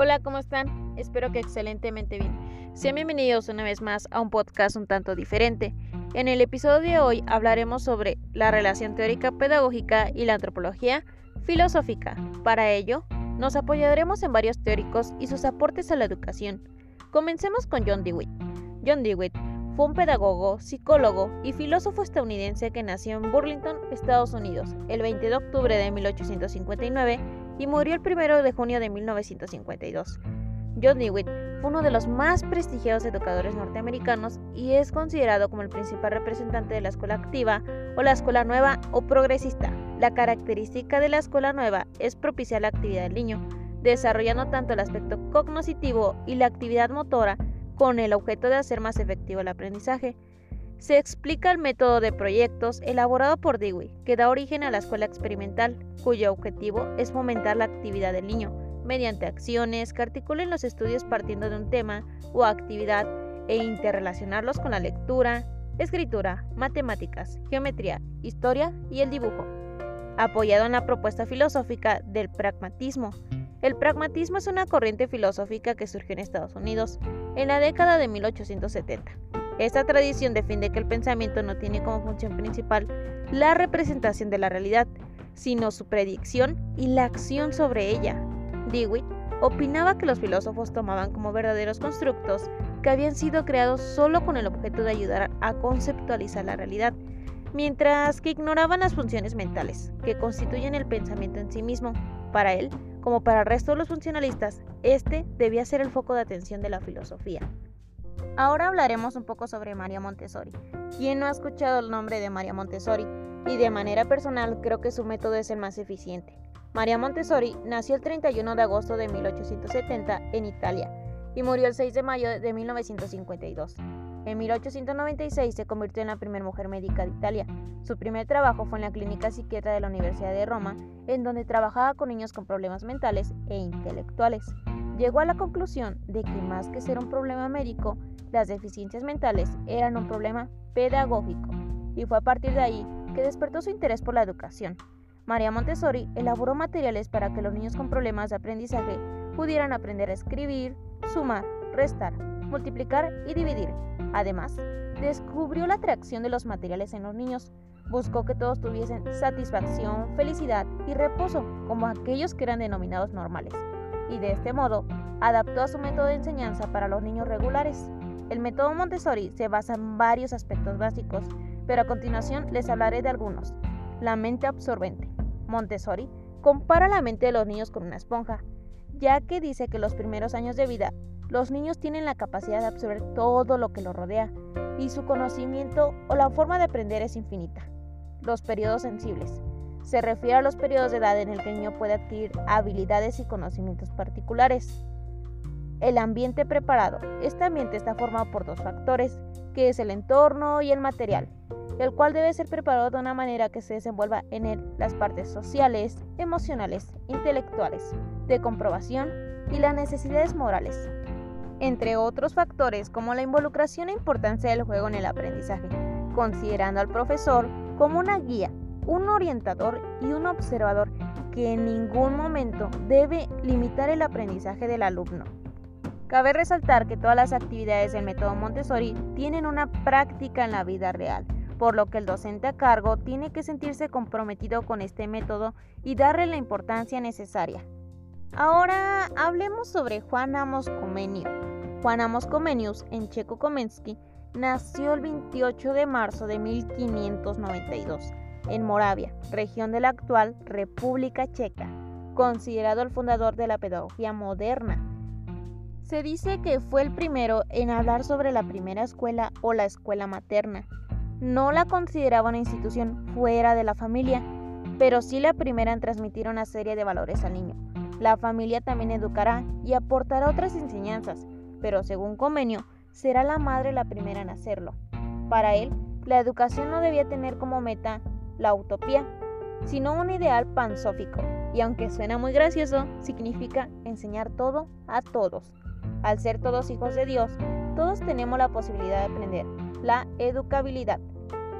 Hola, ¿cómo están? Espero que excelentemente bien. Sean bienvenidos una vez más a un podcast un tanto diferente. En el episodio de hoy hablaremos sobre la relación teórica pedagógica y la antropología filosófica. Para ello, nos apoyaremos en varios teóricos y sus aportes a la educación. Comencemos con John Dewey. John Dewey fue un pedagogo, psicólogo y filósofo estadounidense que nació en Burlington, Estados Unidos, el 20 de octubre de 1859 y murió el 1 de junio de 1952. John Dewey fue uno de los más prestigiosos educadores norteamericanos y es considerado como el principal representante de la escuela activa o la escuela nueva o progresista. La característica de la escuela nueva es propiciar la actividad del niño, desarrollando tanto el aspecto cognoscitivo y la actividad motora con el objeto de hacer más efectivo el aprendizaje. Se explica el método de proyectos elaborado por Dewey, que da origen a la escuela experimental, cuyo objetivo es fomentar la actividad del niño, mediante acciones que articulen los estudios partiendo de un tema o actividad e interrelacionarlos con la lectura, escritura, matemáticas, geometría, historia y el dibujo. Apoyado en la propuesta filosófica del pragmatismo. El pragmatismo es una corriente filosófica que surgió en Estados Unidos en la década de 1870 esta tradición defiende que el pensamiento no tiene como función principal la representación de la realidad, sino su predicción y la acción sobre ella. Dewey opinaba que los filósofos tomaban como verdaderos constructos que habían sido creados solo con el objeto de ayudar a conceptualizar la realidad, mientras que ignoraban las funciones mentales, que constituyen el pensamiento en sí mismo. Para él, como para el resto de los funcionalistas, este debía ser el foco de atención de la filosofía. Ahora hablaremos un poco sobre María Montessori. ¿Quién no ha escuchado el nombre de María Montessori? Y de manera personal creo que su método es el más eficiente. María Montessori nació el 31 de agosto de 1870 en Italia y murió el 6 de mayo de 1952. En 1896 se convirtió en la primera mujer médica de Italia. Su primer trabajo fue en la clínica psiquiatra de la Universidad de Roma, en donde trabajaba con niños con problemas mentales e intelectuales. Llegó a la conclusión de que más que ser un problema médico, las deficiencias mentales eran un problema pedagógico, y fue a partir de ahí que despertó su interés por la educación. María Montessori elaboró materiales para que los niños con problemas de aprendizaje pudieran aprender a escribir, sumar, restar, multiplicar y dividir. Además, descubrió la atracción de los materiales en los niños. Buscó que todos tuviesen satisfacción, felicidad y reposo, como aquellos que eran denominados normales. Y de este modo, adaptó a su método de enseñanza para los niños regulares. El método Montessori se basa en varios aspectos básicos, pero a continuación les hablaré de algunos. La mente absorbente. Montessori compara la mente de los niños con una esponja, ya que dice que los primeros años de vida los niños tienen la capacidad de absorber todo lo que los rodea y su conocimiento o la forma de aprender es infinita. Los periodos sensibles. Se refiere a los periodos de edad en el que el niño puede adquirir habilidades y conocimientos particulares. El ambiente preparado. Este ambiente está formado por dos factores, que es el entorno y el material, el cual debe ser preparado de una manera que se desenvuelva en él las partes sociales, emocionales, intelectuales, de comprobación y las necesidades morales, entre otros factores como la involucración e importancia del juego en el aprendizaje, considerando al profesor como una guía, un orientador y un observador que en ningún momento debe limitar el aprendizaje del alumno. Cabe resaltar que todas las actividades del método Montessori tienen una práctica en la vida real, por lo que el docente a cargo tiene que sentirse comprometido con este método y darle la importancia necesaria. Ahora hablemos sobre Juan Amos Comenius. Juan Amos Comenius en Checo Komensky nació el 28 de marzo de 1592 en Moravia, región de la actual República Checa, considerado el fundador de la pedagogía moderna se dice que fue el primero en hablar sobre la primera escuela o la escuela materna. No la consideraba una institución fuera de la familia, pero sí la primera en transmitir una serie de valores al niño. La familia también educará y aportará otras enseñanzas, pero según convenio, será la madre la primera en hacerlo. Para él, la educación no debía tener como meta la utopía, sino un ideal pansófico, y aunque suena muy gracioso, significa enseñar todo a todos. Al ser todos hijos de Dios, todos tenemos la posibilidad de aprender. La educabilidad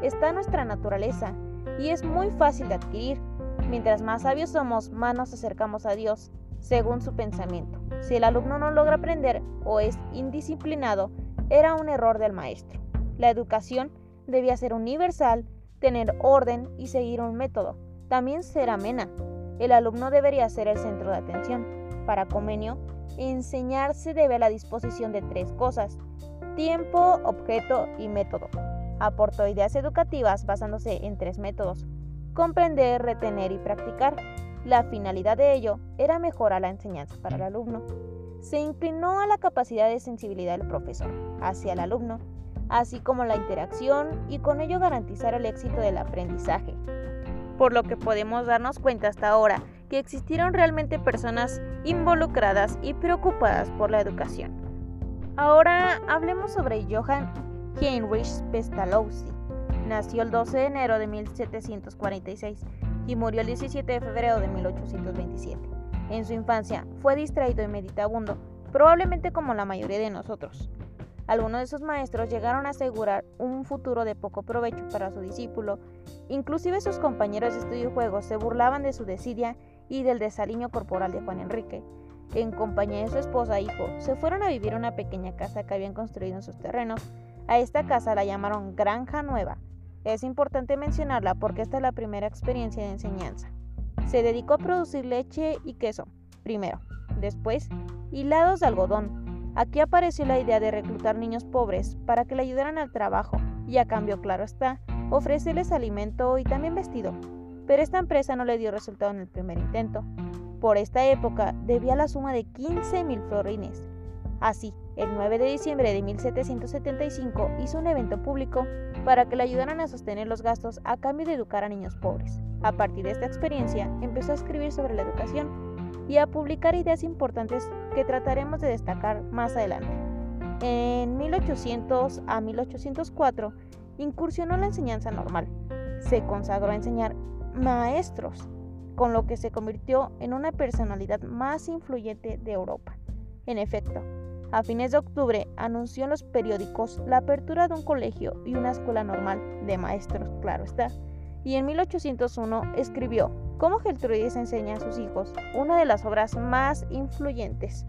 está en nuestra naturaleza y es muy fácil de adquirir. Mientras más sabios somos, más nos acercamos a Dios, según su pensamiento. Si el alumno no logra aprender o es indisciplinado, era un error del maestro. La educación debía ser universal, tener orden y seguir un método. También ser amena. El alumno debería ser el centro de atención. Para Comenio, enseñar se debe a la disposición de tres cosas, tiempo, objeto y método. Aportó ideas educativas basándose en tres métodos, comprender, retener y practicar. La finalidad de ello era mejorar la enseñanza para el alumno. Se inclinó a la capacidad de sensibilidad del profesor hacia el alumno, así como la interacción y con ello garantizar el éxito del aprendizaje. Por lo que podemos darnos cuenta hasta ahora que existieron realmente personas involucradas y preocupadas por la educación. Ahora hablemos sobre Johann Heinrich Pestalozzi. Nació el 12 de enero de 1746 y murió el 17 de febrero de 1827. En su infancia fue distraído y meditabundo, probablemente como la mayoría de nosotros. Algunos de sus maestros llegaron a asegurar un futuro de poco provecho para su discípulo, inclusive sus compañeros de estudio y juegos se burlaban de su desidia y del desaliño corporal de Juan Enrique. En compañía de su esposa e hijo, se fueron a vivir una pequeña casa que habían construido en sus terrenos. A esta casa la llamaron Granja Nueva. Es importante mencionarla porque esta es la primera experiencia de enseñanza. Se dedicó a producir leche y queso, primero. Después, hilados de algodón. Aquí apareció la idea de reclutar niños pobres para que le ayudaran al trabajo y a cambio, claro está, ofrecerles alimento y también vestido pero esta empresa no le dio resultado en el primer intento. Por esta época debía la suma de 15 mil florines. Así, el 9 de diciembre de 1775 hizo un evento público para que le ayudaran a sostener los gastos a cambio de educar a niños pobres. A partir de esta experiencia, empezó a escribir sobre la educación y a publicar ideas importantes que trataremos de destacar más adelante. En 1800 a 1804 incursionó en la enseñanza normal. Se consagró a enseñar maestros, con lo que se convirtió en una personalidad más influyente de Europa. En efecto, a fines de octubre anunció en los periódicos la apertura de un colegio y una escuela normal de maestros, claro está, y en 1801 escribió Cómo Geltrudis enseña a sus hijos, una de las obras más influyentes.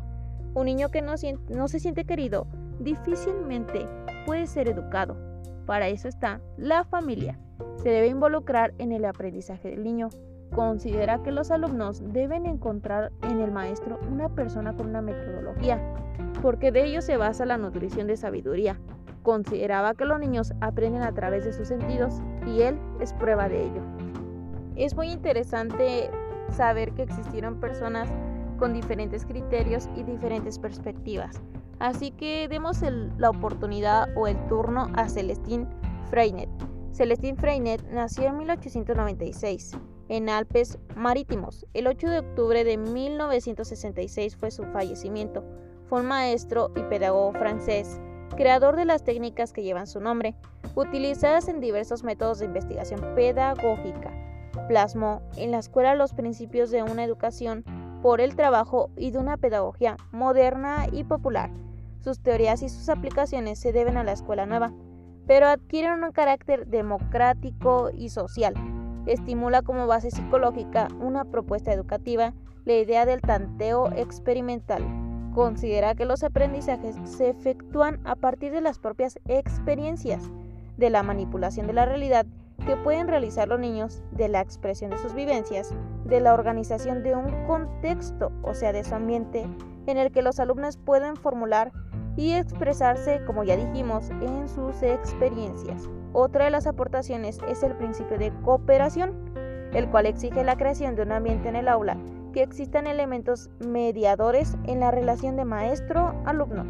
Un niño que no, no se siente querido difícilmente puede ser educado. Para eso está la familia se debe involucrar en el aprendizaje del niño. Considera que los alumnos deben encontrar en el maestro una persona con una metodología, porque de ello se basa la nutrición de sabiduría. Consideraba que los niños aprenden a través de sus sentidos y él es prueba de ello. Es muy interesante saber que existieron personas con diferentes criterios y diferentes perspectivas. Así que demos la oportunidad o el turno a Celestín Freinet. Celestín Freinet nació en 1896 en Alpes Marítimos. El 8 de octubre de 1966 fue su fallecimiento. Fue un maestro y pedagogo francés, creador de las técnicas que llevan su nombre, utilizadas en diversos métodos de investigación pedagógica. Plasmó en la escuela los principios de una educación por el trabajo y de una pedagogía moderna y popular. Sus teorías y sus aplicaciones se deben a la escuela nueva pero adquiere un carácter democrático y social. Estimula como base psicológica una propuesta educativa la idea del tanteo experimental. Considera que los aprendizajes se efectúan a partir de las propias experiencias, de la manipulación de la realidad que pueden realizar los niños, de la expresión de sus vivencias, de la organización de un contexto, o sea, de su ambiente, en el que los alumnos pueden formular y expresarse, como ya dijimos, en sus experiencias. Otra de las aportaciones es el principio de cooperación, el cual exige la creación de un ambiente en el aula que existan elementos mediadores en la relación de maestro-alumno.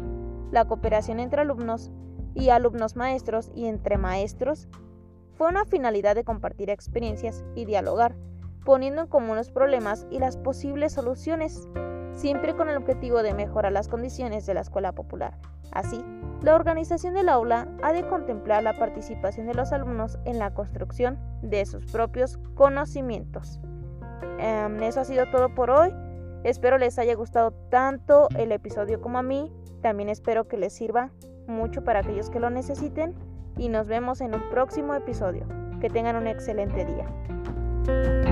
La cooperación entre alumnos y alumnos maestros y entre maestros fue una finalidad de compartir experiencias y dialogar, poniendo en común los problemas y las posibles soluciones siempre con el objetivo de mejorar las condiciones de la escuela popular. Así, la organización del aula ha de contemplar la participación de los alumnos en la construcción de sus propios conocimientos. Em, eso ha sido todo por hoy. Espero les haya gustado tanto el episodio como a mí. También espero que les sirva mucho para aquellos que lo necesiten. Y nos vemos en un próximo episodio. Que tengan un excelente día.